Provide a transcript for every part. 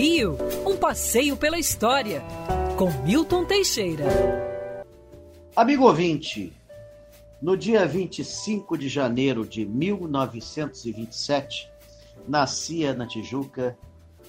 Rio, um passeio pela história, com Milton Teixeira. Amigo ouvinte, no dia 25 de janeiro de 1927, nascia na Tijuca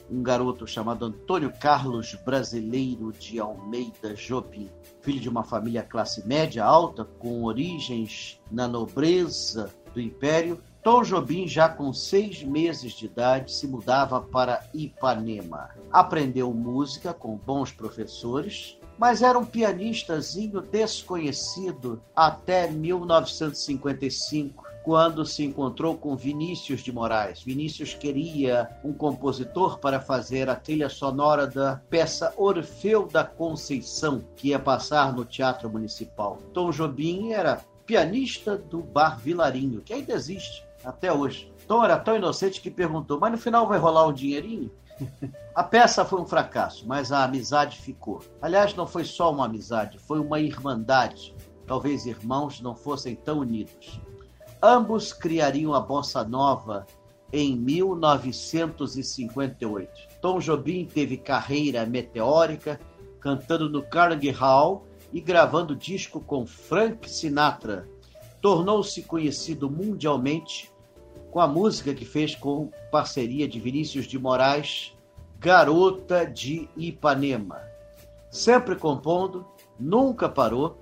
um garoto chamado Antônio Carlos Brasileiro de Almeida Jobim, filho de uma família classe média alta, com origens na nobreza do Império. Tom Jobim, já com seis meses de idade, se mudava para Ipanema. Aprendeu música com bons professores, mas era um pianistazinho desconhecido até 1955, quando se encontrou com Vinícius de Moraes. Vinícius queria um compositor para fazer a trilha sonora da peça Orfeu da Conceição, que ia passar no Teatro Municipal. Tom Jobim era pianista do Bar Vilarinho, que ainda existe até hoje. Tom era tão inocente que perguntou: Mas no final vai rolar um dinheirinho? A peça foi um fracasso, mas a amizade ficou. Aliás, não foi só uma amizade, foi uma irmandade. Talvez irmãos não fossem tão unidos. Ambos criariam a bossa nova em 1958. Tom Jobim teve carreira meteórica, cantando no Carnegie Hall e gravando disco com Frank Sinatra. Tornou-se conhecido mundialmente com a música que fez com parceria de Vinícius de Moraes, Garota de Ipanema. Sempre compondo, nunca parou,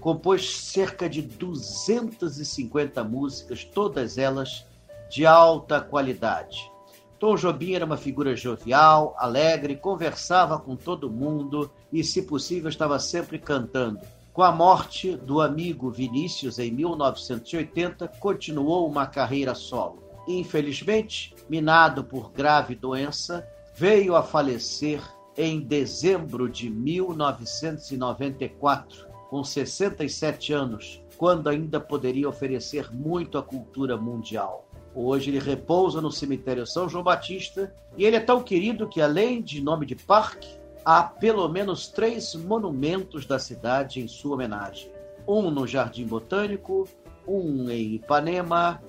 compôs cerca de 250 músicas, todas elas de alta qualidade. Tom Jobim era uma figura jovial, alegre, conversava com todo mundo e, se possível, estava sempre cantando. Com a morte do amigo Vinícius em 1980, continuou uma carreira solo. Infelizmente, minado por grave doença, veio a falecer em dezembro de 1994, com 67 anos, quando ainda poderia oferecer muito à cultura mundial. Hoje ele repousa no cemitério São João Batista e ele é tão querido que, além de nome de parque, há pelo menos três monumentos da cidade em sua homenagem: um no Jardim Botânico, um em Ipanema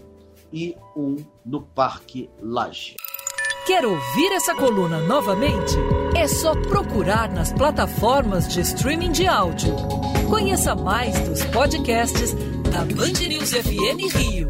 e um no Parque Laje. Quer ouvir essa coluna novamente? É só procurar nas plataformas de streaming de áudio. Conheça mais dos podcasts da Band News FM Rio.